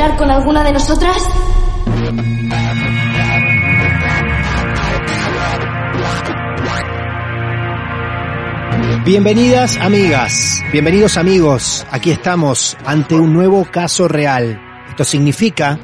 Hablar con alguna de nosotras? Bienvenidas amigas, bienvenidos amigos, aquí estamos ante un nuevo caso real. Esto significa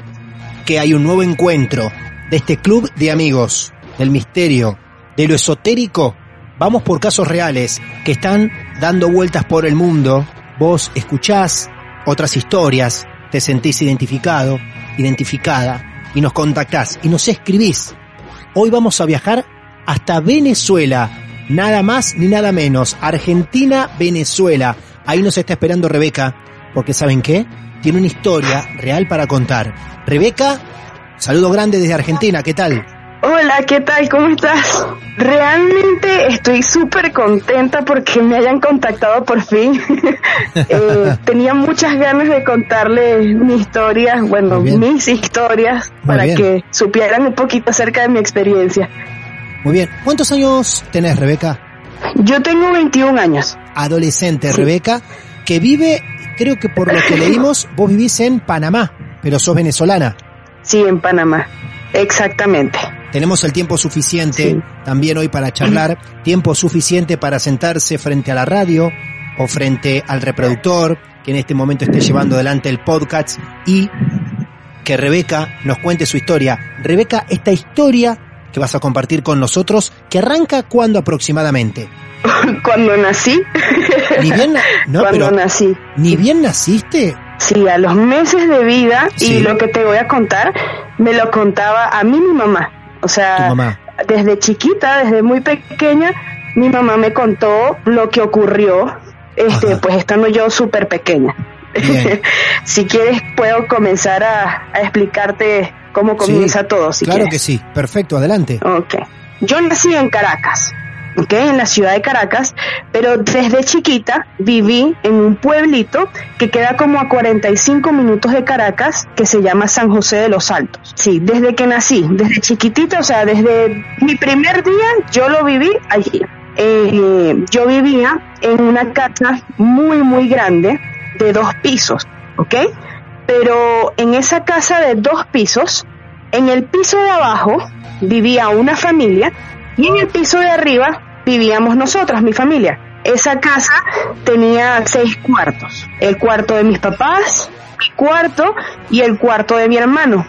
que hay un nuevo encuentro de este club de amigos, del misterio, de lo esotérico. Vamos por casos reales que están dando vueltas por el mundo. Vos escuchás otras historias, te sentís identificado, identificada, y nos contactás y nos escribís. Hoy vamos a viajar hasta Venezuela, nada más ni nada menos, Argentina, Venezuela. Ahí nos está esperando Rebeca, porque ¿saben qué? Tiene una historia real para contar. Rebeca, saludo grande desde Argentina, ¿qué tal? Hola, ¿qué tal? ¿Cómo estás? Realmente estoy súper contenta porque me hayan contactado por fin. eh, tenía muchas ganas de contarles mi historia, bueno, mis historias, Muy para bien. que supieran un poquito acerca de mi experiencia. Muy bien. ¿Cuántos años tenés, Rebeca? Yo tengo 21 años. Adolescente, sí. Rebeca, que vive, creo que por lo que leímos, vos vivís en Panamá, pero sos venezolana. Sí, en Panamá. Exactamente. Tenemos el tiempo suficiente sí. también hoy para charlar, tiempo suficiente para sentarse frente a la radio o frente al reproductor que en este momento esté llevando adelante el podcast y que Rebeca nos cuente su historia. Rebeca, esta historia que vas a compartir con nosotros, que arranca cuándo aproximadamente? Cuando nací. Ni bien, no, Cuando pero, nací. ¿Ni bien naciste? Sí, a los meses de vida sí. y lo que te voy a contar me lo contaba a mí mi mamá. O sea, desde chiquita, desde muy pequeña, mi mamá me contó lo que ocurrió, este, Ajá. pues estando yo súper pequeña. si quieres puedo comenzar a, a explicarte cómo comienza sí, todo. Si claro quieres. que sí, perfecto, adelante. Ok. Yo nací en Caracas, ¿ok? En la ciudad de Caracas, pero desde chiquita viví en un pueblito que queda como a 45 minutos de Caracas, que se llama San José de los Altos. Sí, desde que nací, desde chiquitita, o sea, desde mi primer día yo lo viví allí. Eh, yo vivía en una casa muy, muy grande, de dos pisos, ¿ok? Pero en esa casa de dos pisos, en el piso de abajo vivía una familia y en el piso de arriba vivíamos nosotras, mi familia. Esa casa tenía seis cuartos. El cuarto de mis papás, mi cuarto y el cuarto de mi hermano.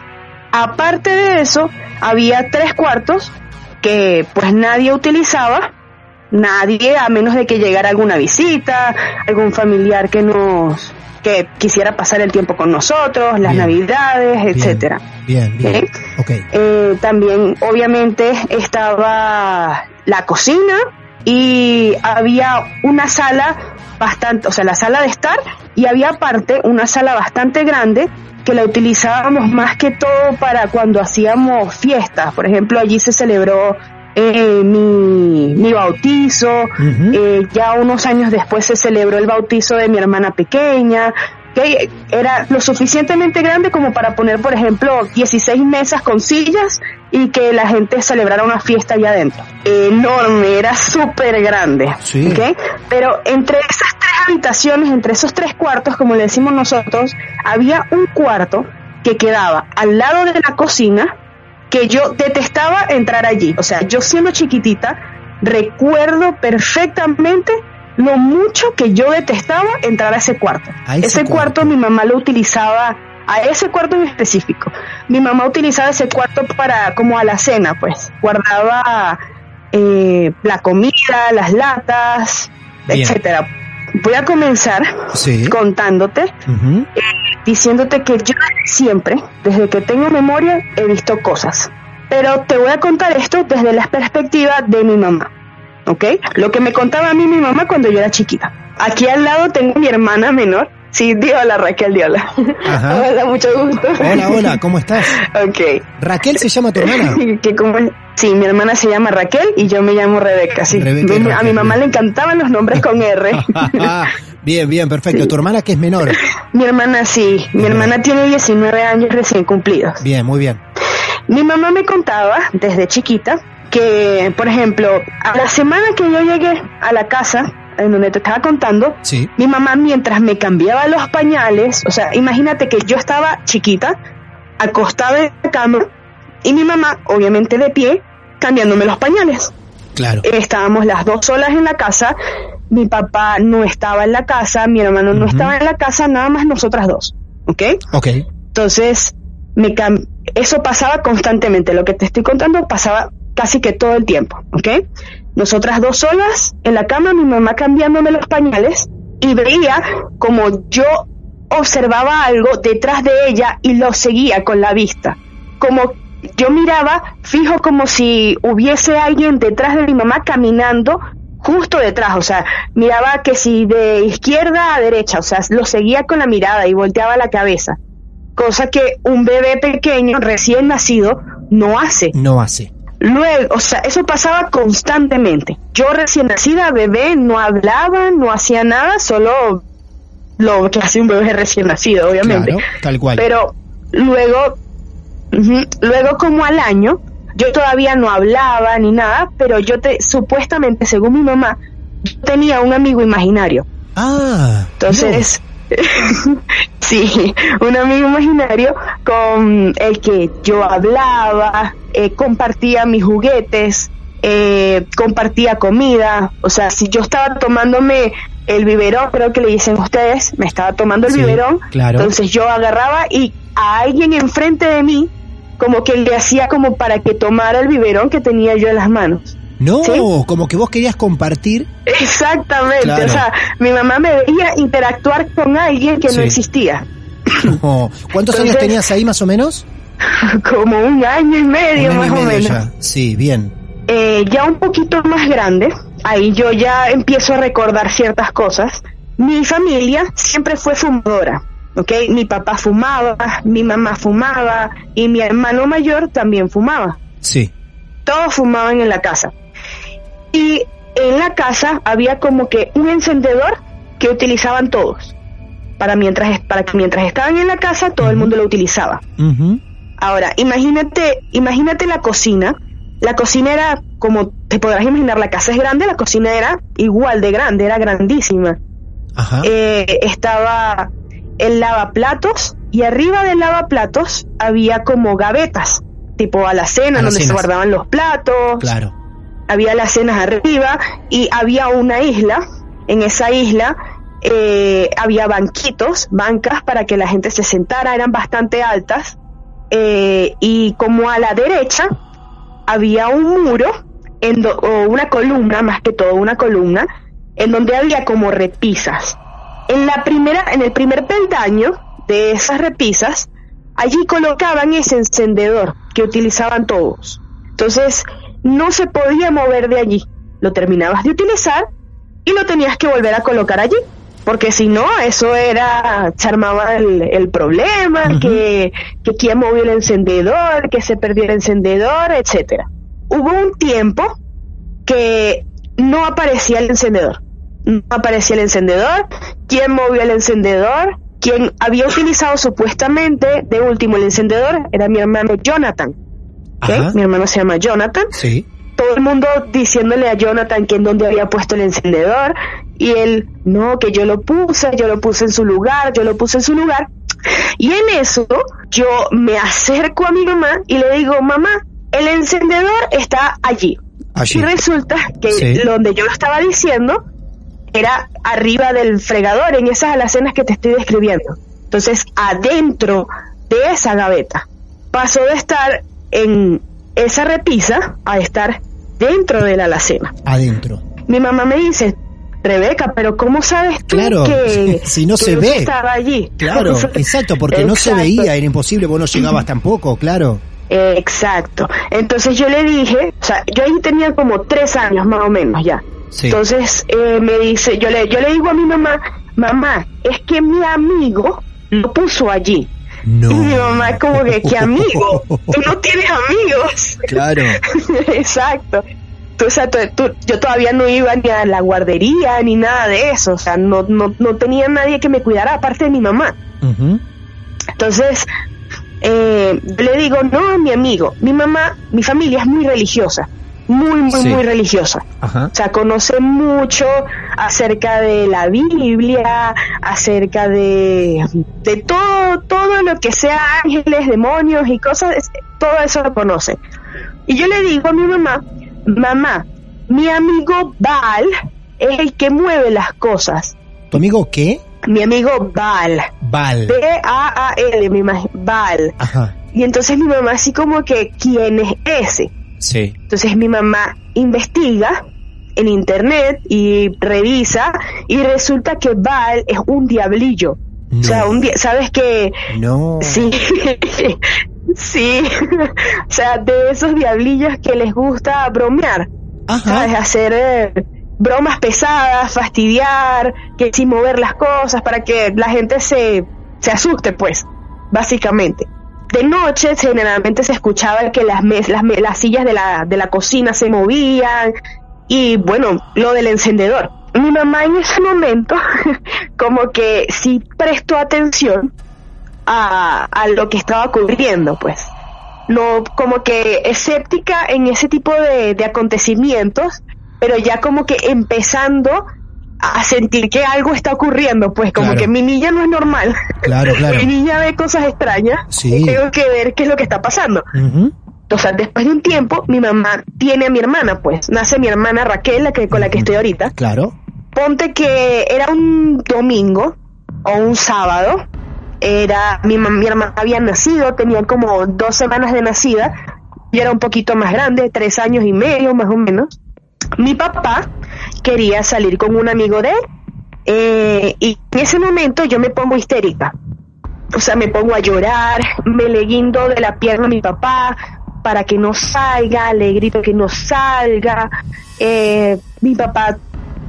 Aparte de eso, había tres cuartos que pues nadie utilizaba, nadie a menos de que llegara alguna visita, algún familiar que nos que quisiera pasar el tiempo con nosotros, las Bien. navidades, etcétera. Bien, bien. ¿Eh? Ok. Eh, también, obviamente, estaba la cocina y había una sala bastante, o sea, la sala de estar y había aparte una sala bastante grande que la utilizábamos más que todo para cuando hacíamos fiestas. Por ejemplo, allí se celebró eh, mi, mi bautizo, eh, ya unos años después se celebró el bautizo de mi hermana pequeña, Era lo suficientemente grande como para poner, por ejemplo, 16 mesas con sillas y que la gente celebrara una fiesta allá adentro. Enorme, era súper grande, Sí. Pero entre esas tres habitaciones, entre esos tres cuartos, como le decimos nosotros, había un cuarto que quedaba al lado de la cocina que yo detestaba entrar allí. O sea, yo siendo chiquitita, recuerdo perfectamente lo mucho que yo detestaba entrar a ese cuarto. A ese ese cuarto. cuarto mi mamá lo utilizaba, a ese cuarto en específico. Mi mamá utilizaba ese cuarto para, como a la cena, pues. Guardaba eh, la comida, las latas, Bien. etcétera. Voy a comenzar Sí. contándote Ujú. diciéndote que yo siempre, desde que tengo memoria, he visto cosas. Pero te voy a contar esto desde la perspectiva de mi mamá. ¿Ok? Lo que me contaba a mí mi mamá cuando yo era chiquita. Aquí al lado tengo mi hermana menor. Sí, Diola, Raquel Diola. Ajá. Hola, mucho gusto. Hola, hola, ¿cómo estás? Ok. Raquel se llama tu hermana. ¿Qué, cómo es? Sí, mi hermana se llama Raquel y yo me llamo Rebeca. Sí. Rebeca a Raquel, mi mamá bien. le encantaban los nombres con R. bien, bien, perfecto. Tu hermana que es menor. mi hermana sí. Mi hermana tiene 19 años recién cumplidos. Bien, muy bien. Mi mamá me contaba desde chiquita que, por ejemplo, a la semana que yo llegué a la casa, en donde te estaba contando, Sí. mi mamá mientras me cambiaba los pañales, o sea, imagínate que yo estaba chiquita, acostada en la cama, y mi mamá, obviamente de pie, cambiándome los pañales. Claro. Estábamos las dos solas en la casa, mi papá no estaba en la casa, mi hermano no estaba en la casa, nada más nosotras dos, ¿ok? Ok. Entonces, me cam- eso pasaba constantemente. Lo que te estoy contando pasaba casi que todo el tiempo, ¿ok? Nosotras dos solas en la cama, mi mamá cambiándome los pañales y veía como yo observaba algo detrás de ella y lo seguía con la vista. Como yo miraba fijo como si hubiese alguien detrás de mi mamá caminando justo detrás, o sea, miraba que si de izquierda a derecha, o sea, lo seguía con la mirada y volteaba la cabeza cosa que un bebé pequeño recién nacido no hace. No hace. Luego, o sea, eso pasaba constantemente. Yo recién nacida, bebé, no hablaba, no hacía nada, solo lo que hace un bebé recién nacido, obviamente. Claro, tal cual. Pero luego, luego como al año, yo todavía no hablaba ni nada, pero yo te, supuestamente, según mi mamá, yo tenía un amigo imaginario. Ah. Entonces, sí, un amigo imaginario con el que yo hablaba, eh, compartía mis juguetes, eh, compartía comida, o sea, si yo estaba tomándome el biberón, creo que le dicen ustedes, me estaba tomando el Sí, biberón, claro. entonces yo agarraba y a alguien enfrente de mí, como que le hacía como para que tomara el biberón que tenía yo en las manos. No, ¿Sí? como que vos querías compartir. Exactamente, Claro. o sea, mi mamá me veía interactuar con alguien que Sí. no existía. No. ¿Cuántos años tenías ahí más o menos? como un año y medio año más y o menos. ya. Sí, bien. Eh, ya un poquito más grande, ahí yo ya empiezo a recordar ciertas cosas. Mi familia siempre fue fumadora, ¿ok? Mi papá fumaba, mi mamá fumaba y mi hermano mayor también fumaba. Sí. Todos fumaban en la casa. Y en la casa había como que un encendedor que utilizaban todos. Para, mientras, para que mientras estaban en la casa todo el mundo lo utilizaba. Ahora, imagínate, imagínate la cocina. La cocina era, como te podrás imaginar, la casa es grande, la cocina era igual de grande, era grandísima. Ajá. Eh, estaba el lavaplatos y arriba del lavaplatos había como gavetas, tipo alacena, donde se guardaban los platos. claro. Había alacenas arriba y había una isla. En esa isla eh, había banquitos, bancas para que la gente se sentara, eran bastante altas. Eh, y como a la derecha había un muro, en do- o una columna, más que todo una columna, en donde había como repisas. En la primera, en el primer peldaño de esas repisas, allí colocaban ese encendedor que utilizaban todos. Entonces, no se podía mover de allí. Lo terminabas de utilizar y lo tenías que volver a colocar allí. Porque si no, eso era, se armaba el, el problema, que, que quién movió el encendedor, que se perdió el encendedor, etcétera. Hubo un tiempo que no aparecía el encendedor. No aparecía el encendedor, quién movió el encendedor, quien había utilizado supuestamente de último el encendedor era mi hermano Jonathan. Mi hermano se llama Jonathan. Sí. Todo el mundo diciéndole a Jonathan que en dónde había puesto el encendedor y él, no, que yo lo puse, yo lo puse en su lugar, yo lo puse en su lugar. Y en eso yo me acerco a mi mamá y le digo, mamá, el encendedor está allí. Allí. Y resulta que Sí. donde yo lo estaba diciendo era arriba del fregador, en esas alacenas que te estoy describiendo. Entonces, adentro de esa gaveta, pasó de estar en esa repisa a estar dentro de la alacena. Adentro. Mi mamá me dice, Rebeca, pero ¿cómo sabes tú Claro, que, si no que se ve. estaba allí? Claro, exacto, porque no se veía, era imposible, vos no llegabas tampoco, claro. Exacto. Entonces yo le dije, o sea, yo ahí tenía como tres años más o menos ya. Sí. Entonces eh, me dice, yo le, yo le digo a mi mamá, mamá, es que mi amigo lo puso allí. No. Y mi mamá es como que, ¿qué amigo? Tú no tienes amigos. Claro. Exacto. Tú, o sea, tú- tú- yo todavía no iba ni a la guardería ni nada de eso. O sea, no, no, no tenía nadie que me cuidara aparte de mi mamá. Entonces, eh, yo le digo, no, mi amigo, mi mamá, mi familia es muy religiosa, muy, muy, Sí. muy religiosa. Ajá. O sea, conoce mucho acerca de la Biblia, acerca de, de todo, todo lo que sea ángeles, demonios y cosas, todo eso lo conoce. Y yo le digo a mi mamá, mamá, mi amigo Baal es el que mueve las cosas. ¿Tu amigo qué? Mi amigo Baal. Val. B-A-A-L, me imagino, Val. Ajá. Y entonces mi mamá así como que, ¿quién es ese? Sí. Entonces mi mamá investiga en internet y revisa y resulta que Val es un diablillo. No. O sea, un ¿sabes que No. Sí, sí. o sea, de esos diablillos que les gusta bromear. ¿sabes? Hacer eh, bromas pesadas, fastidiar, que sin mover las cosas para que la gente se, se asuste, pues, básicamente. De noche generalmente se escuchaba que las, mes- las, las sillas de la, de la cocina se movían y bueno, lo del encendedor. Mi mamá en ese momento como que sí prestó atención a, a lo que estaba ocurriendo, pues no como que escéptica en ese tipo de, de acontecimientos, pero ya como que empezando a sentir que algo está ocurriendo, pues como Claro. que mi niña no es normal. Claro, claro. mi niña ve cosas extrañas Sí. y tengo que ver qué es lo que está pasando. Ujú. O sea, después de un tiempo, mi mamá tiene a mi hermana, pues, nace mi hermana Raquel, la que, con la que estoy ahorita. Claro. Ponte que era un domingo o un sábado. Era mi, mi hermana había nacido, tenía como dos semanas de nacida. Yo era un poquito más grande, tres años y medio más o menos. Mi papá quería salir con un amigo de él. eh, y en ese momento yo me pongo histérica. O sea, me pongo a llorar, me le guindo de la pierna a mi papá para que no salga, le grito que no salga. Eh, mi papá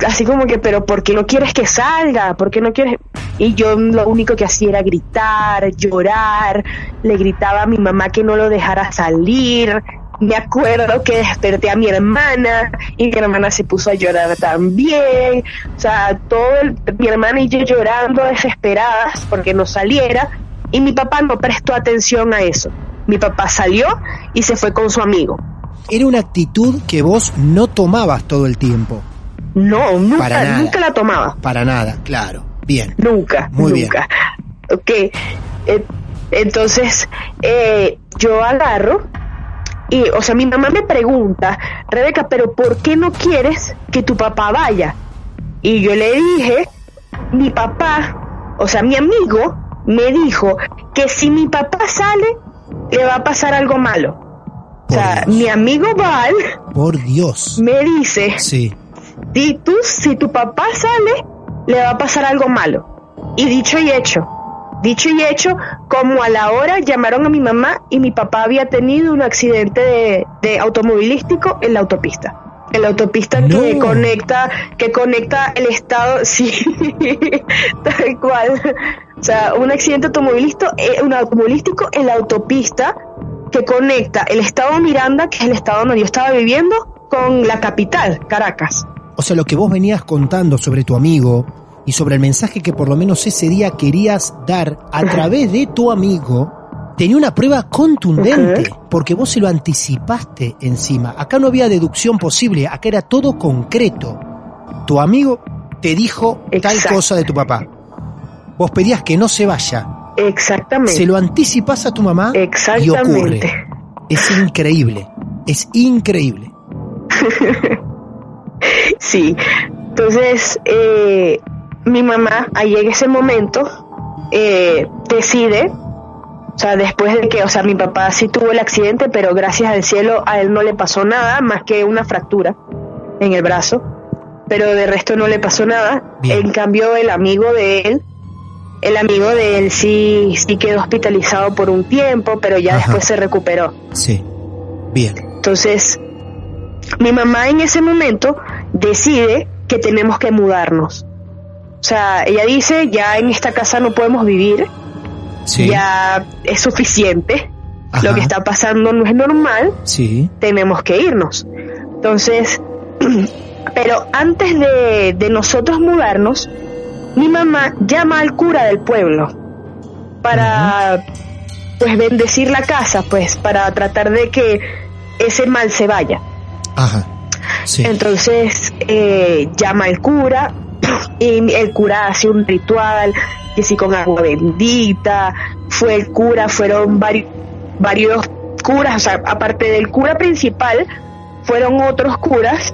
así como que, pero ¿por qué no quieres que salga? ¿Por qué no quieres? Y yo lo único que hacía era gritar, llorar, le gritaba a mi mamá que no lo dejara salir. Me acuerdo que desperté a mi hermana y mi hermana se puso a llorar también. O sea, todo el- mi hermana y yo llorando desesperadas porque no saliera y mi papá no prestó atención a eso. Mi papá salió y se fue con su amigo. Era una actitud que vos no tomabas todo el tiempo. No, Para nunca, nada. nunca la tomaba. Para nada, claro. Bien. Nunca, Muy bien. nunca. Ok, eh, entonces eh, yo agarro y, o sea, mi mamá me pregunta, Rebeca, pero ¿por qué no quieres que tu papá vaya? Y yo le dije, mi papá, o sea, mi amigo, me dijo que si mi papá sale, le va a pasar algo malo. O sea, Dios. mi amigo Val Por Dios. me dice, Sí. si tú, si tu papá sale, le va a pasar algo malo. Y dicho y hecho, dicho y hecho, como a la hora llamaron a mi mamá y mi papá había tenido un accidente de, de automovilístico en la autopista. En la autopista No. que conecta, que conecta el estado, sí, tal cual. O sea, un accidente automovilístico, eh, un automovilístico en la autopista que conecta el estado Miranda, que es el estado donde yo estaba viviendo, con la capital, Caracas. O sea, lo que vos venías contando sobre tu amigo y sobre el mensaje que por lo menos ese día querías dar a través de tu amigo, tenía una prueba contundente, porque vos se lo anticipaste encima. Acá no había deducción posible, acá era todo concreto. Tu amigo te dijo tal cosa de tu papá. Vos pedías que no se vaya. Exactamente. Se lo anticipas a tu mamá y ocurre. Es increíble. Es increíble. Sí. Entonces, eh, mi mamá, ahí en ese momento, eh, decide, o sea, después de que, o sea, mi papá sí tuvo el accidente, pero gracias al cielo a él no le pasó nada más que una fractura en el brazo, pero de resto no le pasó nada. Bien. En cambio, el amigo de él, el amigo de él sí, sí quedó hospitalizado por un tiempo, pero ya Ajá. después se recuperó. Sí. Bien. Entonces, mi mamá en ese momento decide que tenemos que mudarnos. O sea, ella dice, ya en esta casa no podemos vivir, Sí. ya es suficiente, Ajá. lo que está pasando no es normal, Sí. tenemos que irnos. Entonces, pero antes de, de nosotros mudarnos, mi mamá llama al cura del pueblo para pues bendecir la casa, pues para tratar de que ese mal se vaya. Ajá. Sí. Entonces eh, llama al cura y el cura hace un ritual, que sí con agua bendita, fue el cura, fueron varios, curas, o sea, aparte del cura principal, fueron otros curas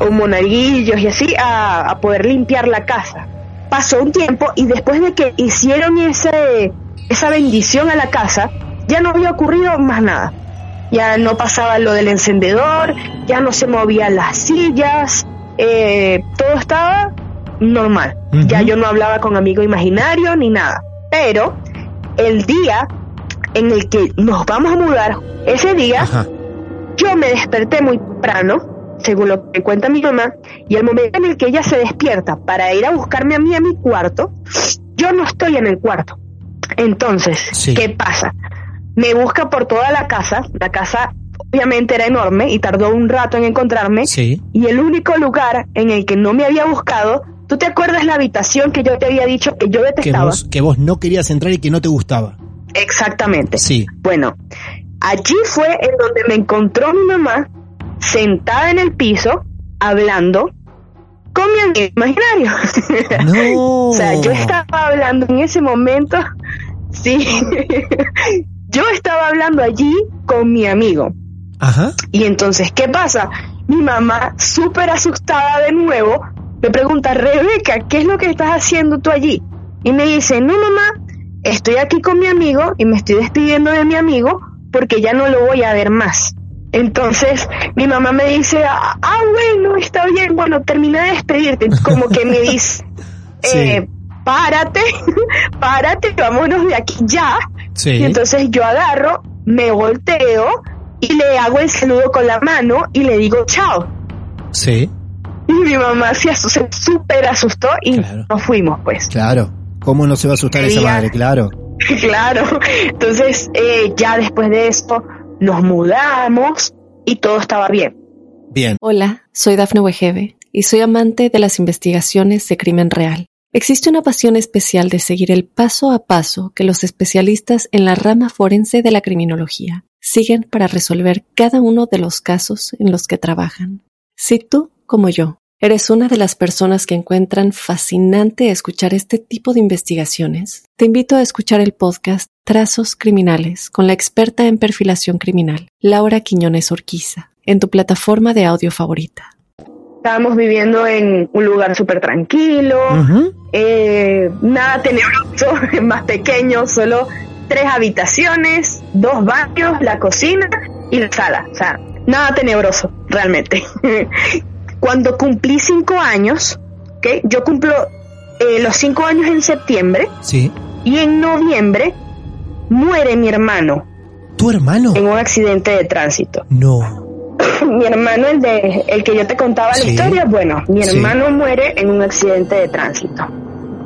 o monaguillos y así a, a poder limpiar la casa. Pasó un tiempo y después de que hicieron ese, esa bendición a la casa, ya no había ocurrido más nada. Ya no pasaba lo del encendedor, ya no se movían las sillas, eh, todo estaba normal. Ya yo no hablaba con amigo imaginario ni nada. Pero el día en el que nos vamos a mudar, ese día Ajá. yo me desperté muy temprano, según lo que cuenta mi mamá, y el momento en el que ella se despierta para ir a buscarme a mí a mi cuarto, yo no estoy en el cuarto. Entonces, Sí. ¿qué pasa? Me busca por toda la casa, la casa obviamente era enorme y tardó un rato en encontrarme, Sí. y el único lugar en el que no me había buscado, ¿tú te acuerdas la habitación que yo te había dicho que yo Que detestaba? vos, que vos no querías entrar y que no te gustaba. Exactamente. Sí. Bueno, allí fue en donde me encontró mi mamá sentada en el piso hablando con mi amigo imaginario. No. o sea, yo estaba hablando en ese momento, sí, yo estaba hablando allí con mi amigo. Ajá. Y entonces, ¿qué pasa? Mi mamá, súper asustada de nuevo, me pregunta, Rebeca, ¿qué es lo que estás haciendo tú allí? Y me dice, no, mamá, estoy aquí con mi amigo y me estoy despidiendo de mi amigo porque ya no lo voy a ver más. Entonces, mi mamá me dice, ah, bueno, está bien, bueno, termina de despedirte. Como que me dice, Sí. eh, párate, párate, vámonos de aquí ya. Sí. Y entonces yo agarro, me volteo y le hago el saludo con la mano y le digo chao. Sí. Mi mamá se asu- se súper asustó y Claro. nos fuimos, pues. Claro. ¿Cómo no se va a asustar esa madre? Claro. claro. Entonces, eh, ya después de esto, nos mudamos y todo estaba bien. Bien. Hola, soy Dafne Wegebe y soy amante de las investigaciones de crimen real. Existe una pasión especial de seguir el paso a paso que los especialistas en la rama forense de la criminología siguen para resolver cada uno de los casos en los que trabajan. Si tú, como yo, eres una de las personas que encuentran fascinante escuchar este tipo de investigaciones, te invito a escuchar el podcast Trazos Criminales con la experta en perfilación criminal, Laura Quiñones Orquiza, en tu plataforma de audio favorita. Estábamos viviendo en un lugar súper tranquilo, eh, nada tenebroso, más pequeño, solo tres habitaciones, dos baños, la cocina y la sala. O sea, nada tenebroso, realmente. Cuando cumplí cinco años, ¿ok? yo cumplo eh, los cinco años en septiembre Sí. y en noviembre muere mi hermano ¿Tu hermano? en un accidente de tránsito. No. mi hermano, el de el que yo te contaba Sí. la historia, bueno, mi Sí. hermano muere en un accidente de tránsito.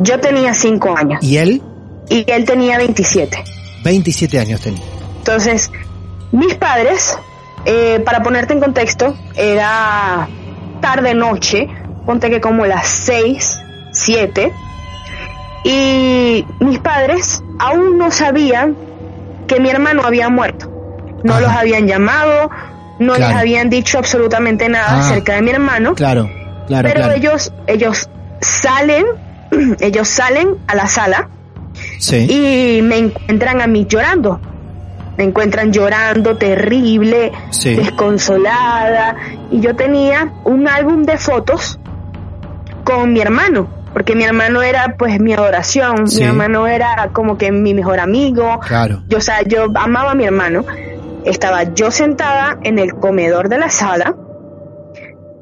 Yo tenía cinco años ¿Y él? y él tenía 27. 27 años tenía. Entonces, mis padres, eh, para ponerte en contexto, era tarde noche, ponte que como las 6, siete, y mis padres aún no sabían que mi hermano había muerto. No Ajá. los habían llamado, no les habían dicho absolutamente nada Ah. acerca de mi hermano. Claro, claro, pero claro. ellos, ellos salen, ellos salen a la sala Sí. y me encuentran a mí llorando. Me encuentran llorando, terrible, Sí. desconsolada. Y yo tenía un álbum de fotos con mi hermano, porque mi hermano era pues mi adoración, Sí. mi hermano era como que mi mejor amigo. Claro. Yo, o sea, yo amaba a mi hermano. Estaba yo sentada en el comedor de la sala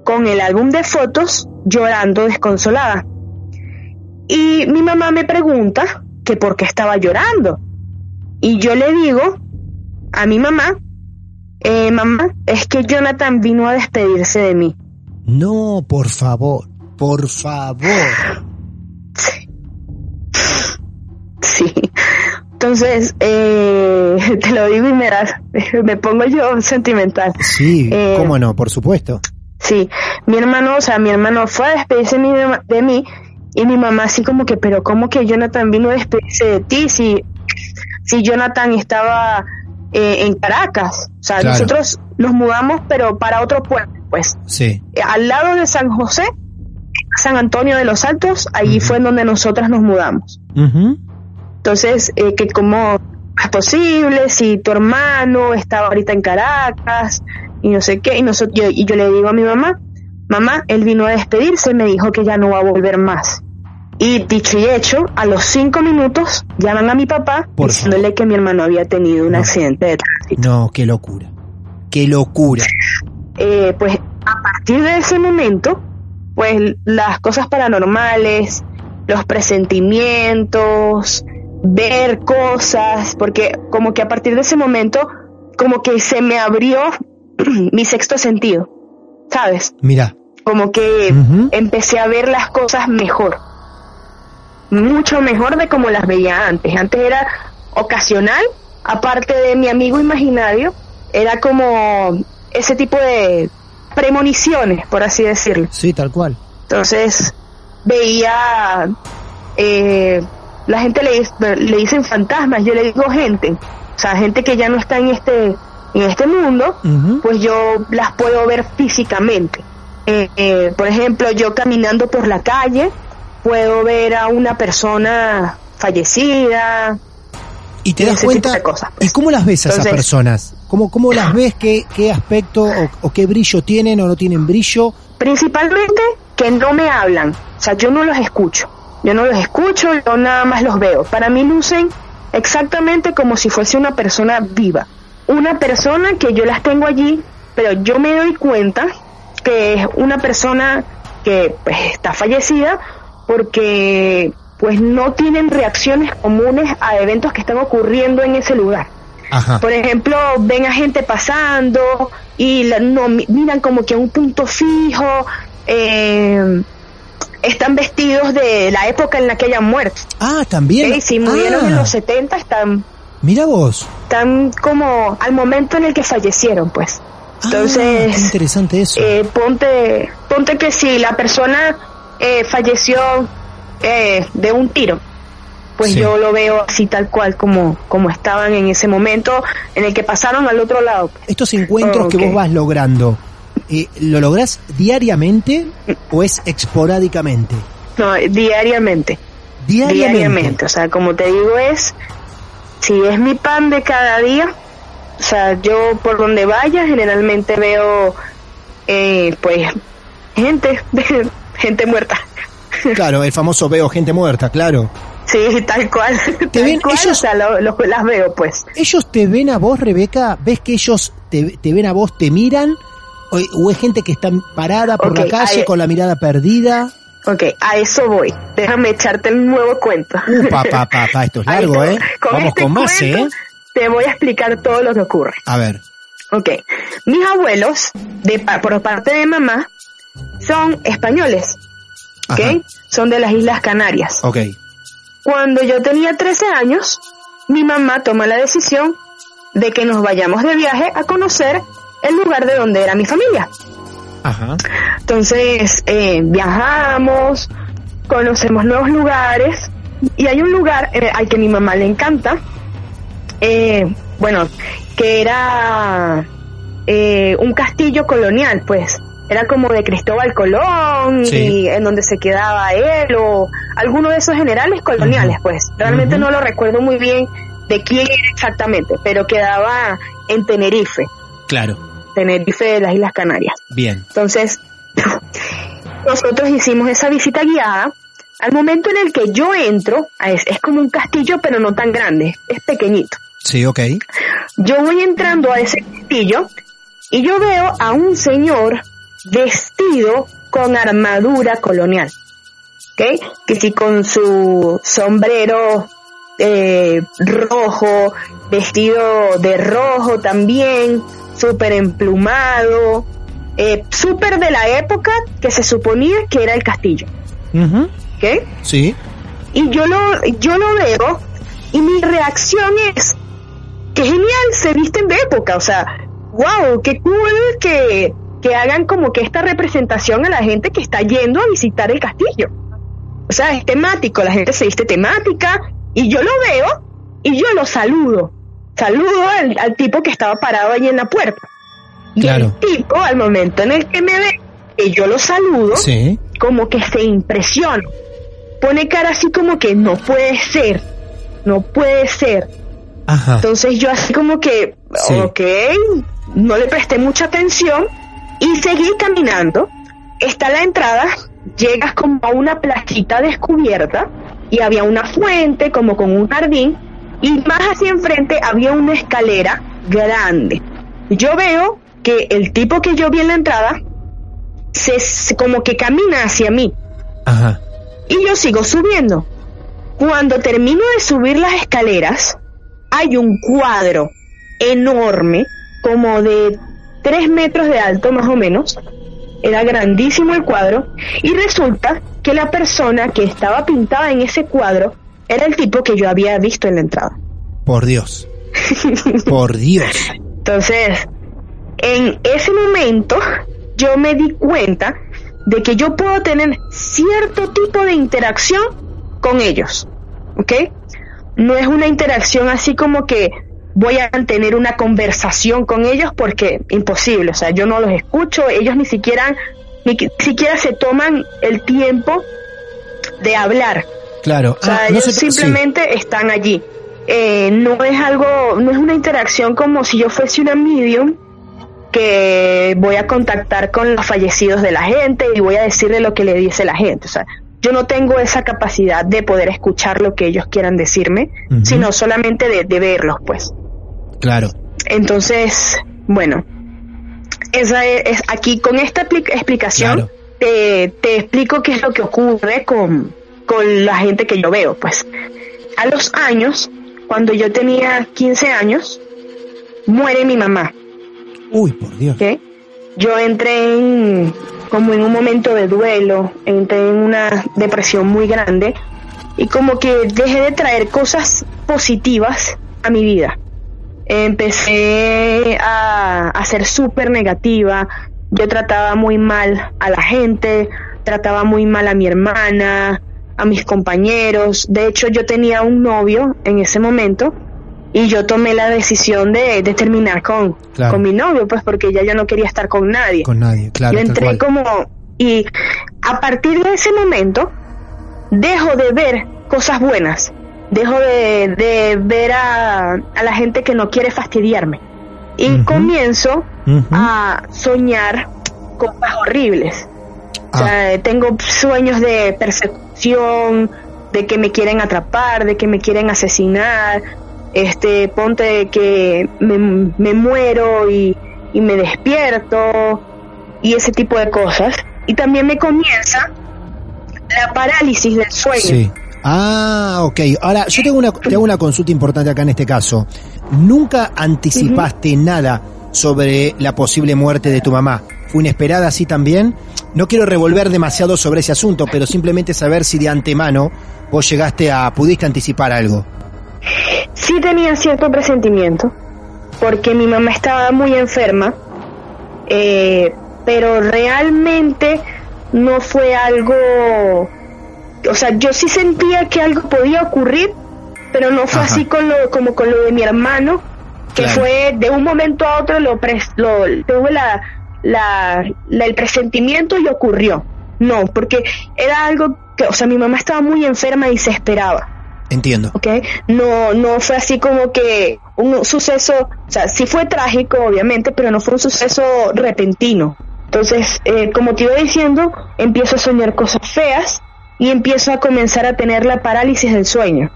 con el álbum de fotos llorando desconsolada. Y mi mamá me pregunta que por qué estaba llorando. Y yo le digo a mi mamá, eh, mamá, es que Jonathan vino a despedirse de mí. No, por favor, por favor. Sí. Entonces, eh, te lo digo y me, da- me pongo yo sentimental. Sí, Eh, cómo no, por supuesto. Sí, mi hermano, o sea, mi hermano fue a despedirse de mí, de mí y mi mamá así como que, pero ¿cómo que Jonathan vino a despedirse de ti si, si Jonathan estaba eh, en Caracas? O sea, Claro. nosotros nos mudamos, pero para otro pueblo, pues, Sí. eh, al lado de San José, San Antonio de los Altos, allí fue en donde nosotras nos mudamos. Entonces, eh, que cómo es posible si tu hermano estaba ahorita en Caracas y no sé qué, y, nosotros, yo, y yo le digo a mi mamá, mamá, él vino a despedirse, me dijo que ya no va a volver más. Y dicho y hecho, a los cinco minutos llaman a mi papá Por diciéndole que mi hermano había tenido un No. accidente de tránsito. No, qué locura. Qué locura. Eh, pues a partir de ese momento, pues las cosas paranormales, los presentimientos, ver cosas, porque como que a partir de ese momento, como que se me abrió mi sexto sentido, ¿sabes? Mira. Como que empecé a ver las cosas mejor, mucho mejor de como las veía antes. Antes era ocasional, aparte de mi amigo imaginario, era como ese tipo de premoniciones, por así decirlo. Sí, tal cual. Entonces veía, eh, la gente le, le dicen fantasmas, yo le digo gente, o sea, gente que ya no está en este, en este mundo, pues yo las puedo ver físicamente. Eh, eh, por ejemplo, yo caminando por la calle, puedo ver a una persona fallecida. Y te das cuenta. cosas, ¿Y pues. cómo las ves a esas personas? ¿Cómo, cómo las ves? ¿Qué, qué aspecto o, o qué brillo tienen o no tienen brillo? Principalmente que no me hablan, o sea, yo no los escucho. Yo no los escucho, yo nada más los veo. Para mí lucen exactamente como si fuese una persona viva. Una persona que yo las tengo allí, pero yo me doy cuenta que es una persona que pues, está fallecida porque pues no tienen reacciones comunes a eventos que están ocurriendo en ese lugar. Ajá. Por ejemplo, ven a gente pasando y la- no mi- miran como que a un punto fijo. eh, están vestidos de la época en la que hayan muerto. Ah, también. ¿ok? Si murieron Ah, en los 70, están, Mira vos. están como al momento en el que fallecieron, pues. Ah, Entonces, interesante eso. eh, ponte, ponte que si la persona eh, falleció eh, de un tiro, pues Sí. yo lo veo así tal cual como, como estaban en ese momento en el que pasaron al otro lado. Estos encuentros que vos vas logrando, eh, ¿lo lográs diariamente o es esporádicamente? No, diariamente, Diariamente. diariamente. O sea, como te digo es, si es mi pan de cada día, o sea, yo por donde vaya generalmente veo, eh, pues, gente, gente muerta. Claro, el famoso veo gente muerta, claro. Sí, tal cual. tal ven cual, ellos? o sea, lo- lo- las veo, pues. ¿Ellos te ven a vos, Rebeca? ¿Ves que ellos te, te ven a vos, te miran? ¿O, o es gente que está parada por la calle ahí- con la mirada perdida? Ok, a eso voy. Déjame echarte el nuevo cuento. Pa, pa, pa, pa, esto es largo, te- ¿eh? Con Vamos este con más, cuento ¿eh? Te voy a explicar todo lo que ocurre. A ver. Ok, mis abuelos, de, por parte de mamá, son españoles, ¿ok? Ajá. Son de las Islas Canarias. Ok. Cuando yo tenía 13 años, mi mamá toma la decisión de que nos vayamos de viaje a conocer el lugar de donde era mi familia. Ajá. Entonces, eh, viajamos, conocemos nuevos lugares y hay un lugar eh, al que mi mamá le encanta, eh, bueno, que era eh, un castillo colonial, pues. Era como de Cristóbal Colón Sí. y en donde se quedaba él o alguno de esos generales coloniales, pues. Realmente no lo recuerdo muy bien de quién era exactamente, pero quedaba en Tenerife, Claro, Tenerife de las Islas Canarias. bien. Entonces, nosotros hicimos esa visita guiada. Al momento en el que yo entro, es, es como un castillo, pero no tan grande, es pequeñito. Sí, ok. Yo voy entrando a ese castillo y yo veo a un señor vestido con armadura colonial. ¿Ok? Que sí, con su sombrero eh, rojo, vestido de rojo también, súper emplumado, eh, súper de la época que se suponía que era el castillo. Ujú, ¿Ok? Sí. Y yo lo, yo lo veo y mi reacción es, que genial, se visten de época, o sea, wow, qué cool que, que hagan como que esta representación a la gente que está yendo a visitar el castillo. O sea, es temático, la gente se viste temática y yo lo veo y yo lo saludo. Saludo al, al tipo que estaba parado ahí en la puerta. Y Claro. el tipo, al momento en el que me ve, que yo lo saludo, Sí. como que se impresiona. Pone cara así como que no puede ser, no puede ser. Ajá. Entonces yo así como que, Sí. ok, no le presté mucha atención y seguí caminando. Está la entrada, llegas como a una placita descubierta y había una fuente como con un jardín y más hacia enfrente había una escalera grande. Yo veo que el tipo que yo vi en la entrada se, como que camina hacia mí Ajá. y yo sigo subiendo. Cuando termino de subir las escaleras, hay un cuadro enorme, como de 3 metros de alto más o menos. Era grandísimo el cuadro. Y resulta que la persona que estaba pintada en ese cuadro era el tipo que yo había visto en la entrada. Por Dios. Por Dios. Entonces, en ese momento yo me di cuenta de que yo puedo tener cierto tipo de interacción con ellos, ¿ok? No es una interacción así como que voy a tener una conversación con ellos porque imposible, o sea, yo no los escucho, ellos ni siquiera ni qui- siquiera se toman el tiempo de hablar. Claro. O sea, Ah, no ellos se te- sí. simplemente están allí. Eh, no es algo, no es una interacción como si yo fuese una medium que voy a contactar con los fallecidos de la gente y voy a decirle lo que le dice la gente. O sea, yo no tengo esa capacidad de poder escuchar lo que ellos quieran decirme, sino solamente de, de verlos, pues. Claro. Entonces, bueno, esa es, aquí con esta expli- explicación Claro. te, te explico qué es lo que ocurre con, con la gente que yo veo. Pues a los años, cuando yo tenía 15 años, muere mi mamá. Uy, por Dios. ¿ok? Yo entré en, como en un momento de duelo, entré en una depresión muy grande y como que dejé de traer cosas positivas a mi vida. Empecé a, a ser súper negativa, yo trataba muy mal a la gente, trataba muy mal a mi hermana, a mis compañeros. De hecho, yo tenía un novio en ese momento y yo tomé la decisión de, de terminar con, Claro. con mi novio, pues porque ya yo no quería estar con nadie. Con nadie, claro. yo entré como y a partir de ese momento dejo de ver cosas buenas, dejo de, de ver a, a la gente que no quiere fastidiarme y comienzo a soñar cosas horribles. O Ah. sea, tengo sueños de persecución, de que me quieren atrapar, de que me quieren asesinar. Este, ponte que me, me muero y, y me despierto y ese tipo de cosas. Y también me comienza la parálisis del sueño. Sí. Ah, ok. Ahora, yo tengo una, te hago una consulta importante acá en este caso. ¿Nunca anticipaste nada sobre la posible muerte de tu mamá? ¿Fue inesperada así también? No quiero revolver demasiado sobre ese asunto, pero simplemente saber si de antemano vos llegaste a, pudiste anticipar algo. sí tenía cierto presentimiento, porque mi mamá estaba muy enferma, eh, pero realmente no fue algo o sea, yo sí sentía que algo podía ocurrir, pero no fue Ajá. así con lo, como con lo de mi hermano, que Claro. fue de un momento a otro lo, pres- lo tuve la, la, la- el presentimiento y ocurrió. No, porque era algo que, o sea, mi mamá estaba muy enferma y se esperaba. Entiendo. ¿ok? No, no fue así como que un suceso, o sea, sí fue trágico, obviamente, pero no fue un suceso repentino. Entonces, eh, como te iba diciendo, empiezo a soñar cosas feas y empiezo a comenzar a tener la parálisis del sueño.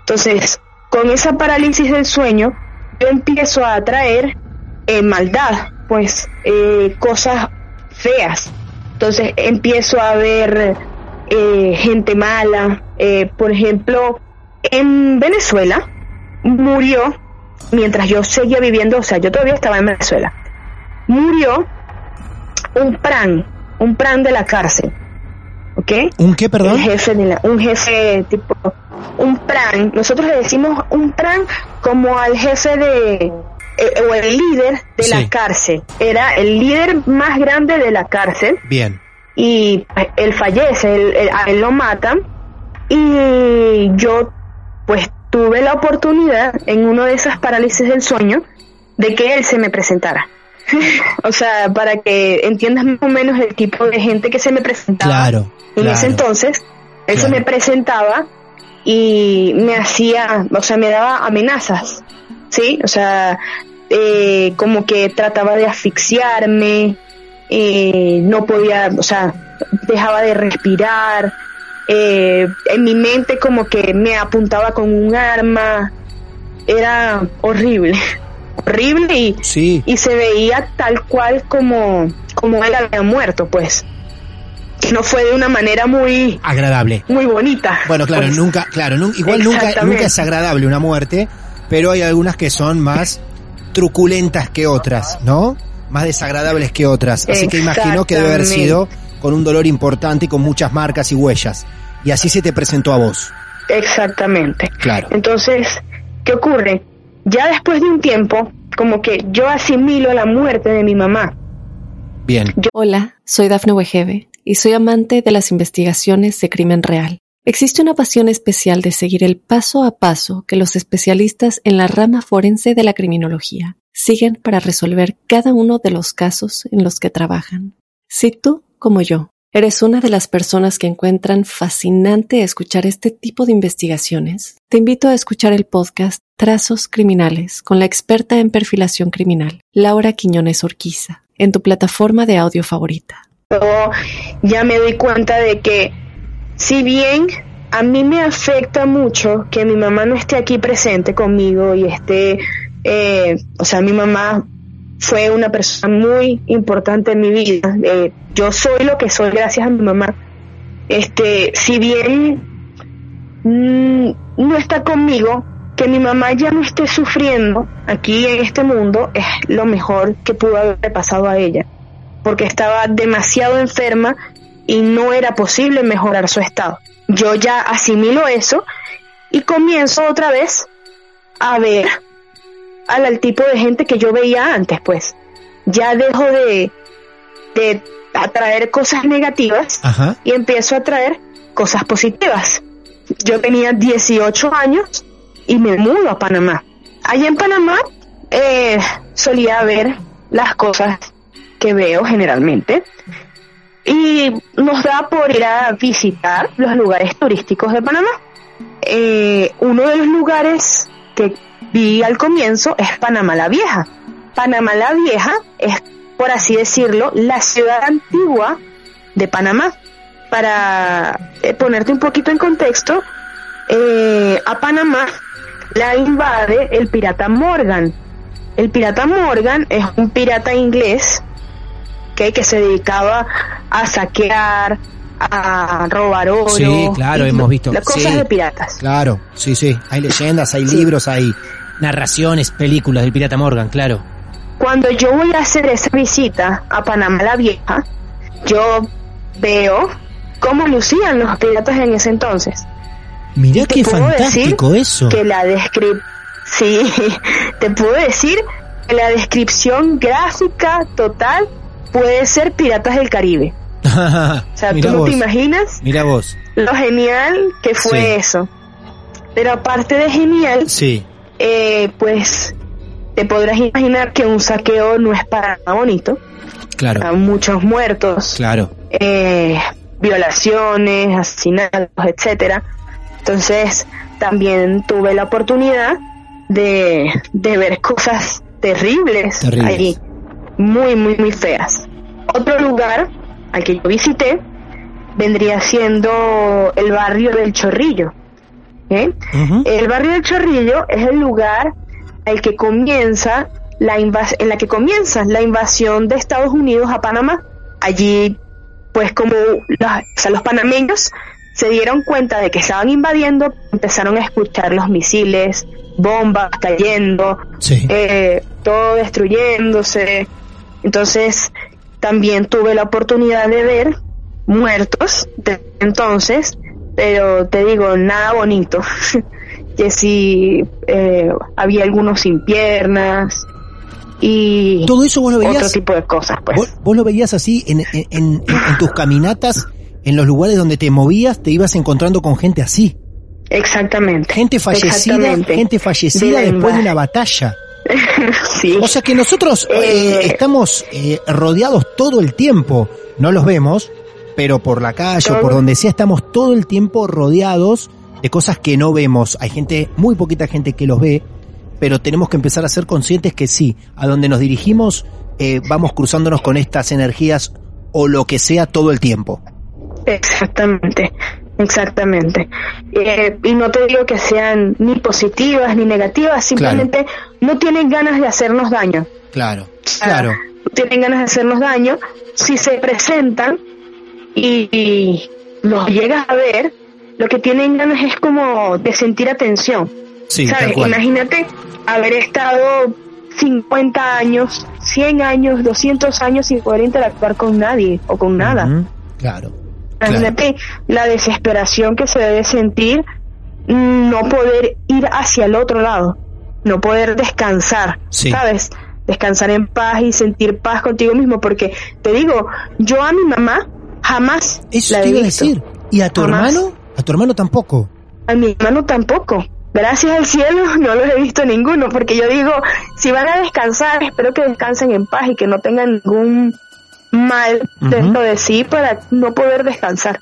Entonces, con esa parálisis del sueño, yo empiezo a atraer eh, maldad, pues eh, cosas feas. Entonces empiezo a ver eh, gente mala. Eh, por ejemplo, en Venezuela murió, mientras yo seguía viviendo, o sea, yo todavía estaba en Venezuela, murió un pran, un pran de la cárcel. ¿Ok? ¿Un qué, perdón? El jefe de la, un jefe tipo, un pran, nosotros le decimos un pran como al jefe de, eh, o el líder de Sí. la cárcel. Era el líder más grande de la cárcel Bien. y pues, él fallece, él, él- a él lo matan y yo pues tuve la oportunidad en uno de esas parálisis del sueño de que él se me presentara. o sea, para que entiendas más o menos el tipo de gente que se me presentaba. Claro. En claro. ese entonces, él se me presentaba y me hacía, o sea, me daba amenazas, ¿sí? O sea, eh, como que trataba de asfixiarme, eh, no podía, o sea, dejaba de respirar, eh, en mi mente como que me apuntaba con un arma, era horrible, horrible y, Sí. y se veía tal cual como, como él había muerto, pues. No fue de una manera muy, Agradable. muy bonita. Bueno, claro, pues. nunca, claro, nun- igual nunca, nunca es agradable una muerte, pero hay algunas que son más truculentas que otras, ¿no? Más desagradables que otras. Así que imagino que debe haber sido con un dolor importante y con muchas marcas y huellas. Y así se te presentó a vos. Exactamente. Claro. Entonces, ¿qué ocurre? Ya después de un tiempo, como que yo asimilo la muerte de mi mamá. Bien. Hola, soy Dafne Wegebe y soy amante de las investigaciones de crimen real. Existe una pasión especial de seguir el paso a paso que los especialistas en la rama forense de la criminología siguen para resolver cada uno de los casos en los que trabajan. Si tú, como yo, eres una de las personas que encuentran fascinante escuchar este tipo de investigaciones, te invito a escuchar el podcast Trazos Criminales con la experta en perfilación criminal, Laura Quiñones Orquiza, en tu plataforma de audio favorita. Luego ya me doy cuenta de que si bien a mí me afecta mucho que mi mamá no esté aquí presente conmigo y esté, eh, o sea, mi mamá fue una persona muy importante en mi vida. Eh, yo soy lo que soy gracias a mi mamá. Este, si bien mm, no está conmigo, que mi mamá ya no esté sufriendo aquí en este mundo es lo mejor que pudo haber pasado a ella, porque estaba demasiado enferma y no era posible mejorar su estado. Yo ya asimilo eso y comienzo otra vez a ver al, al tipo de gente que yo veía antes, pues. Ya dejo de, de atraer cosas negativas Ajá. y empiezo a traer cosas positivas. Yo tenía 18 años y me mudo a Panamá. Allá en Panamá eh, solía ver las cosas que veo generalmente y nos da por ir a visitar los lugares turísticos de Panamá. Eh, uno de los lugares que vi al comienzo es Panamá la Vieja. Panamá la Vieja es, por así decirlo, la ciudad antigua de Panamá. Para eh, ponerte un poquito en contexto, eh, a Panamá la invade el pirata Morgan. El pirata Morgan es un pirata inglés que se dedicaba a saquear, a robar oro. Sí, claro, hemos visto. Las cosas Sí. de piratas. Claro, sí, sí. Hay leyendas, hay Sí. libros, hay narraciones, películas del Pirata Morgan, claro. Cuando yo voy a hacer esa visita a Panamá la Vieja, yo veo cómo lucían los piratas en ese entonces. Mirá qué fantástico eso. Que la descrip sí, te puedo decir que la descripción gráfica total puede ser Piratas del Caribe. O sea, tú no vos. te imaginas Mira vos. lo genial que fue Sí. eso. Pero aparte de genial, Sí, eh, pues te podrás imaginar que un saqueo no es para nada bonito. claro, Hay muchos muertos, claro. eh, violaciones, asesinatos, etcétera. Entonces también tuve la oportunidad de, de ver cosas terribles, Terribles. allí, muy, muy, muy feas. Otro lugar al que yo visité vendría siendo el barrio del Chorrillo. ¿Eh? El barrio del Chorrillo es el lugar al que comienza la invas en la que comienza la invasión de Estados Unidos a Panamá. Allí, pues como los, o sea, los panameños se dieron cuenta de que estaban invadiendo, empezaron a escuchar los misiles, bombas cayendo, Sí. eh, todo destruyéndose. Entonces, también tuve la oportunidad de ver muertos de entonces, pero te digo, nada bonito. que sí, eh, había algunos sin piernas y Todo eso vos lo otro veías, tipo de cosas, pues. vos, vos lo veías así en, en, en- tus caminatas, en los lugares donde te movías, te ibas encontrando con gente así. Exactamente. Gente fallecida, Exactamente. gente fallecida De después de una batalla. sí. O sea que nosotros eh, Eh. estamos eh, rodeados todo el tiempo. No los vemos, pero por la calle o por donde sea estamos todo el tiempo rodeados de cosas que no vemos. Hay gente, muy poquita gente que los ve, pero tenemos que empezar a ser conscientes que sí, a donde nos dirigimos eh, vamos cruzándonos con estas energías o lo que sea todo el tiempo. Exactamente, exactamente. Eh, y no te digo que sean ni positivas ni negativas, simplemente no tienen ganas de hacernos daño. Claro, claro. tienen ganas de hacernos daño. Si se presentan y, los llegas a ver, lo que tienen ganas es como de sentir atención. Sí, ¿Sabes? Imagínate haber estado 50 años, 100 años, 200 años sin poder interactuar con nadie o con nada. Claro. claro. Imagínate la desesperación que se debe sentir no poder ir hacia el otro lado, no poder descansar, Sí. ¿sabes? Descansar en paz y sentir paz contigo mismo, porque te digo, yo a mi mamá jamás Eso la te he iba a decir. ¿Y a tu Jamás. hermano? A tu hermano tampoco. A mi hermano tampoco. Gracias al cielo no los he visto ninguno, porque yo digo, si van a descansar, espero que descansen en paz y que no tengan ningún mal dentro de sí para no poder descansar.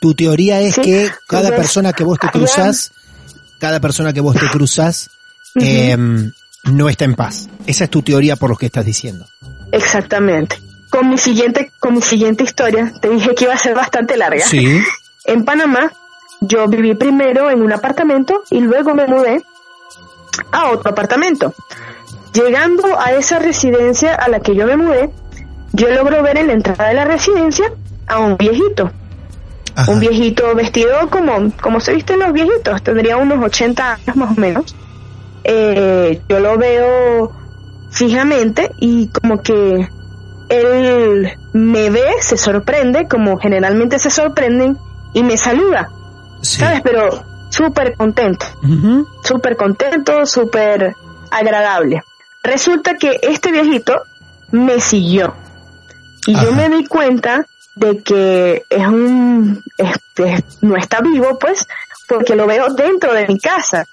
Tu teoría es Sí, que cada persona que vos te cruzas, cada persona que vos te cruzas, em, no está en paz. Esa es tu teoría por lo que estás diciendo. Exactamente. Con mi siguiente, con mi siguiente historia, te dije que iba a ser bastante larga. Sí. En Panamá, yo viví primero en un apartamento y luego me mudé a otro apartamento. Llegando a esa residencia a la que yo me mudé, yo logro ver en la entrada de la residencia a un viejito. Ajá. Un viejito vestido como, como se visten los viejitos, tendría unos 80 años más o menos. Eh, yo lo veo fijamente y como que me ve, se sorprende, como generalmente se sorprenden, y me saluda, Sí. ¿sabes? Pero súper contento, Ujú. súper contento, súper agradable. Resulta que este viejito me siguió y yo me di cuenta de que es un, este, no está vivo, pues, porque lo veo dentro de mi casa.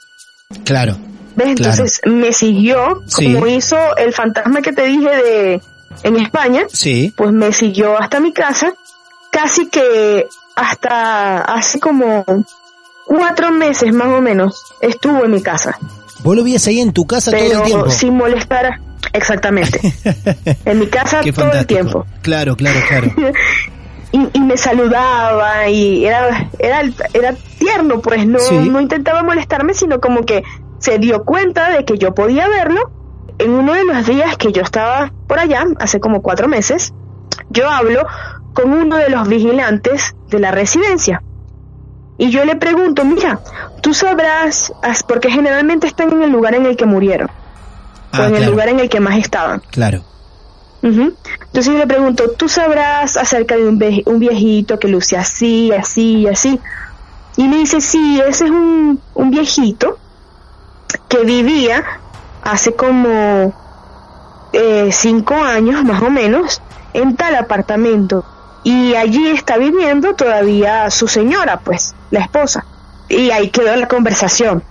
Claro. ¿Ves? Claro. Entonces me siguió, Sí. como hizo el fantasma que te dije de en España, Sí. pues me siguió hasta mi casa, casi que hasta hace como cuatro meses más o menos estuvo en mi casa, Vos lo vías ahí en tu casa todo el pero tiempo. sin molestar, exactamente, en mi casa Qué todo el tiempo. Claro, claro, claro. Y, y me saludaba y era, era, era tierno, pues no, Sí. no intentaba molestarme, sino como que se dio cuenta de que yo podía verlo. En uno de los días que yo estaba por allá, hace como cuatro meses, yo hablo con uno de los vigilantes de la residencia. Y yo le pregunto, mira, tú sabrás, porque generalmente están en el lugar en el que murieron, Ah, o en el lugar en el que más estaban. Claro. Ujú. Entonces yo le pregunto, ¿tú sabrás acerca de un, viejito que luce así, así y así? Y me dice, sí, ese es un, un viejito que vivía hace como eh, cinco años más o menos en tal apartamento. Y allí está viviendo todavía su señora, pues, la esposa. Y ahí quedó la conversación.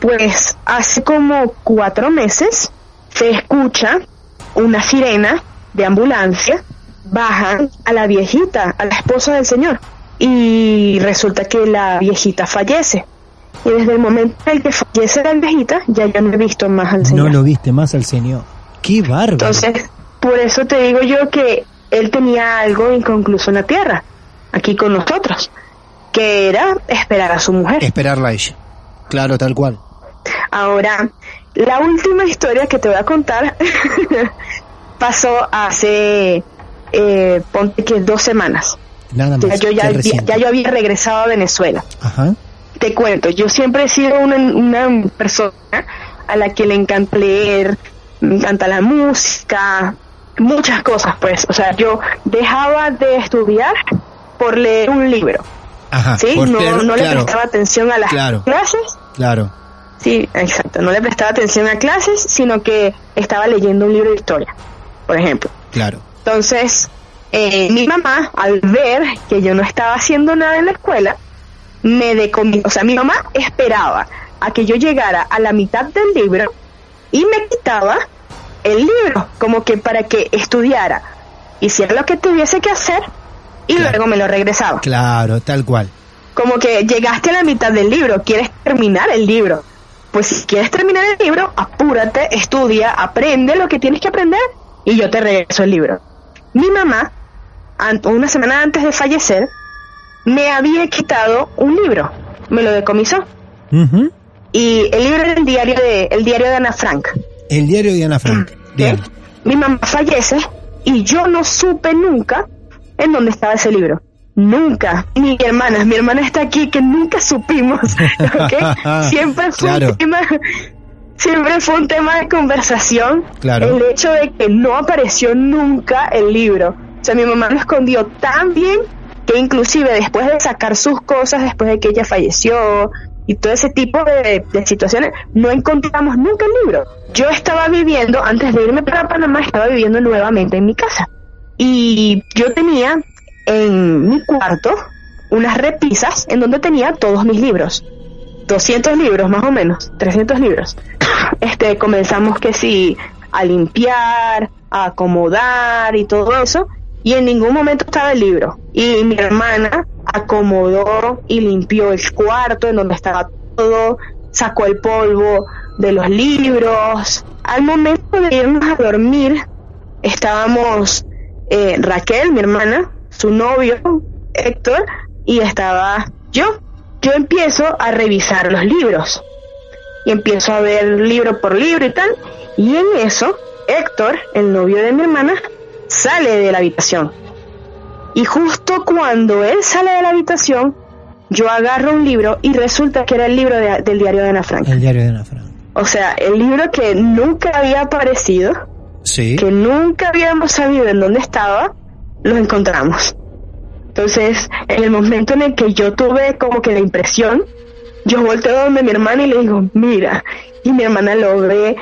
Pues hace como cuatro meses se escucha una sirena de ambulancia, bajan a la viejita, a la esposa del señor, y resulta que la viejita fallece. Y desde el momento en el que fallece la viejita, ya yo no he visto más al señor. No lo viste más al señor. Qué bárbaro. Entonces, por eso te digo yo que él tenía algo inconcluso en la tierra, aquí con nosotros, que era esperar a su mujer. Esperarla a ella. Claro, tal cual. Ahora, la última historia que te voy a contar pasó hace, eh, ponte que dos semanas. Nada Ya más. yo, ya, Qué había- reciente. ya yo había regresado a Venezuela. Ajá. Te cuento, yo siempre he sido una, una persona a la que le encanta leer, me encanta la música, muchas cosas pues. O sea, yo dejaba de estudiar por leer un libro. Ajá. ¿sí? No, no le claro, prestaba atención a las Claro. clases. claro. Sí, exacto. No le prestaba atención a clases, sino que estaba leyendo un libro de historia, por ejemplo. Claro. Entonces, eh, mi mamá, al ver que yo no estaba haciendo nada en la escuela, me decomisó. O sea, mi mamá esperaba a que yo llegara a la mitad del libro y me quitaba el libro, como que para que estudiara, hiciera lo que tuviese que hacer y Claro. luego me lo regresaba. Claro, tal cual. Como que llegaste a la mitad del libro, quieres terminar el libro. Pues si quieres terminar el libro, apúrate, estudia, aprende lo que tienes que aprender y yo te regreso el libro. Mi mamá, una semana antes de fallecer, me había quitado un libro, me lo decomisó. Y el libro era el diario de, el diario de Ana Frank. El diario de Ana Frank. Mi mamá fallece y yo no supe nunca en dónde estaba ese libro. Nunca. Ni mi hermana, mi hermana está aquí que nunca supimos. ¿ok? Siempre fue Claro. un tema, siempre fue un tema de conversación. Claro. El hecho de que no apareció nunca el libro. O sea, mi mamá lo escondió tan bien que inclusive después de sacar sus cosas, después de que ella falleció y todo ese tipo de, situaciones, no encontramos nunca el libro. Yo estaba viviendo, antes de irme para Panamá, estaba viviendo nuevamente en mi casa. Y yo tenía en mi cuarto unas repisas en donde tenía todos mis libros. 200 libros más o menos, 300 libros. Este, comenzamos que sí, a limpiar, a acomodar y todo eso, y en ningún momento estaba el libro. Y mi hermana acomodó y limpió el cuarto en donde estaba todo, sacó el polvo de los libros. Al momento de irnos a dormir, estábamos eh, Raquel, mi hermana, su novio, Héctor, y estaba yo. Yo empiezo a revisar los libros y empiezo a ver libro por libro y tal. Y en eso, Héctor, el novio de mi hermana, sale de la habitación. Y justo cuando él sale de la habitación, yo agarro un libro y resulta que era el libro de- del diario de Ana Frank. El diario de Ana Frank. O sea, el libro que nunca había aparecido, Sí. que nunca habíamos sabido en dónde estaba, lo encontramos. Entonces, en el momento en el que yo tuve como que la impresión, yo volteo donde mi hermana y le digo, mira, y mi hermana lo ve,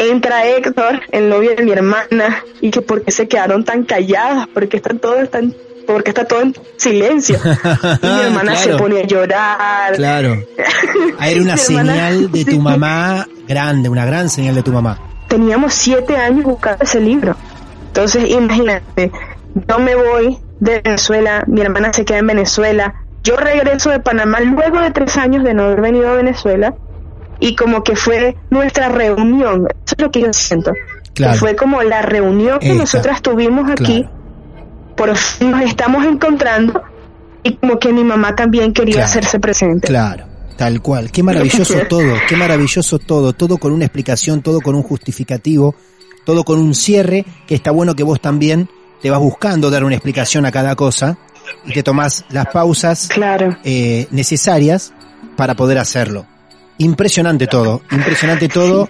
entra Héctor, el novio de mi hermana, y que por qué se quedaron tan calladas, porque están todos tan porque está todo en silencio. Y mi hermana se Claro. pone a llorar. Claro. Era una señal de tu mamá grande, una gran señal de tu mamá. teníamos siete años buscando ese libro. Entonces, imagínate, yo me voy de Venezuela, mi hermana se queda en Venezuela, yo regreso de Panamá luego de tres años de no haber venido a Venezuela y como que fue nuestra reunión, eso es lo que yo siento, Claro. que fue como la reunión que Esta. nosotras tuvimos aquí, Claro. por fin nos estamos encontrando y como que mi mamá también quería Claro. hacerse presente. Claro, tal cual. Qué maravilloso todo, qué maravilloso todo, todo con una explicación, todo con un justificativo, todo con un cierre, que está bueno que vos también te vas buscando dar una explicación a cada cosa y te tomás las pausas Claro. eh, necesarias para poder hacerlo. Impresionante todo, impresionante todo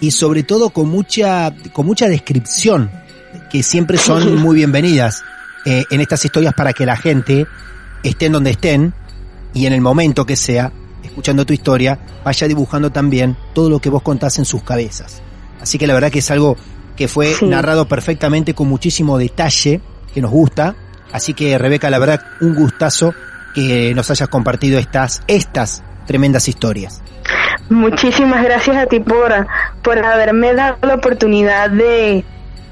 y sobre todo con mucha, con mucha descripción que siempre son muy bienvenidas eh, en estas historias para que la gente estén donde estén y en el momento que sea, escuchando tu historia, vaya dibujando también todo lo que vos contás en sus cabezas. Así que la verdad que es algo que fue Sí. narrado perfectamente con muchísimo detalle, que nos gusta, Así que Rebeca, la verdad, un gustazo que nos hayas compartido estas, estas tremendas historias. Muchísimas gracias a ti por, por haberme dado la oportunidad de,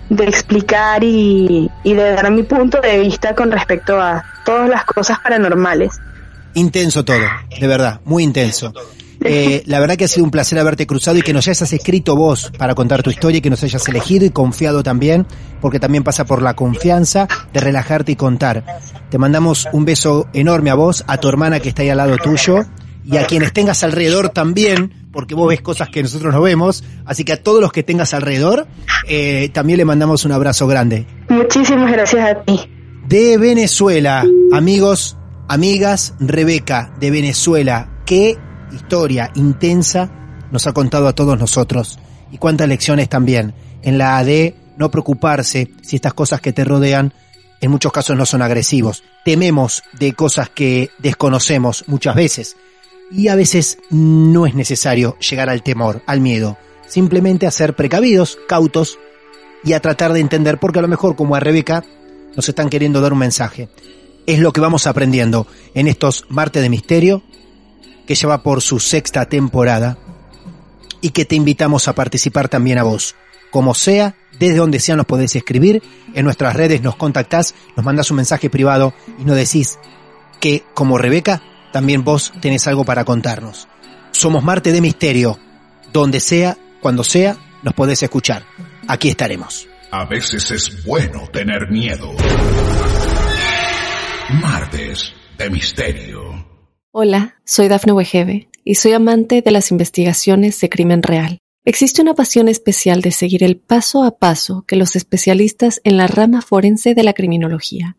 de explicar y, y de dar mi punto de vista con respecto a todas las cosas paranormales. Intenso todo, de verdad, muy intenso. Eh, la verdad que ha sido un placer haberte cruzado y que nos hayas escrito vos para contar tu historia y que nos hayas elegido y confiado también, porque también pasa por la confianza de relajarte y contar. Te mandamos un beso enorme a vos, a tu hermana que está ahí al lado tuyo y a quienes tengas alrededor también, porque vos ves cosas que nosotros no vemos, así que a todos los que tengas alrededor eh, también le mandamos un abrazo grande. Muchísimas gracias a ti. De Venezuela, amigos, amigas, Rebeca de Venezuela, qué historia intensa nos ha contado a todos nosotros y cuántas lecciones también en la de no preocuparse si estas cosas que te rodean en muchos casos no son agresivos. Tememos de cosas que desconocemos muchas veces y a veces no es necesario llegar al temor, al miedo. Simplemente a ser precavidos, cautos y a tratar de entender porque a lo mejor como a Rebeca nos están queriendo dar un mensaje. Es lo que vamos aprendiendo en estos martes de misterio que lleva por su sexta temporada y que te invitamos a participar también a vos. Como sea, desde donde sea nos podés escribir, en nuestras redes nos contactás, nos mandás un mensaje privado y nos decís que, como Rebeca, también vos tenés algo para contarnos. Somos Marte de Misterio. Donde sea, cuando sea, nos podés escuchar. Aquí estaremos. A veces es bueno tener miedo. Martes de Misterio. Hola, soy Dafne Wegebe y soy amante de las investigaciones de crimen real. Existe una pasión especial de seguir el paso a paso que los especialistas en la rama forense de la criminología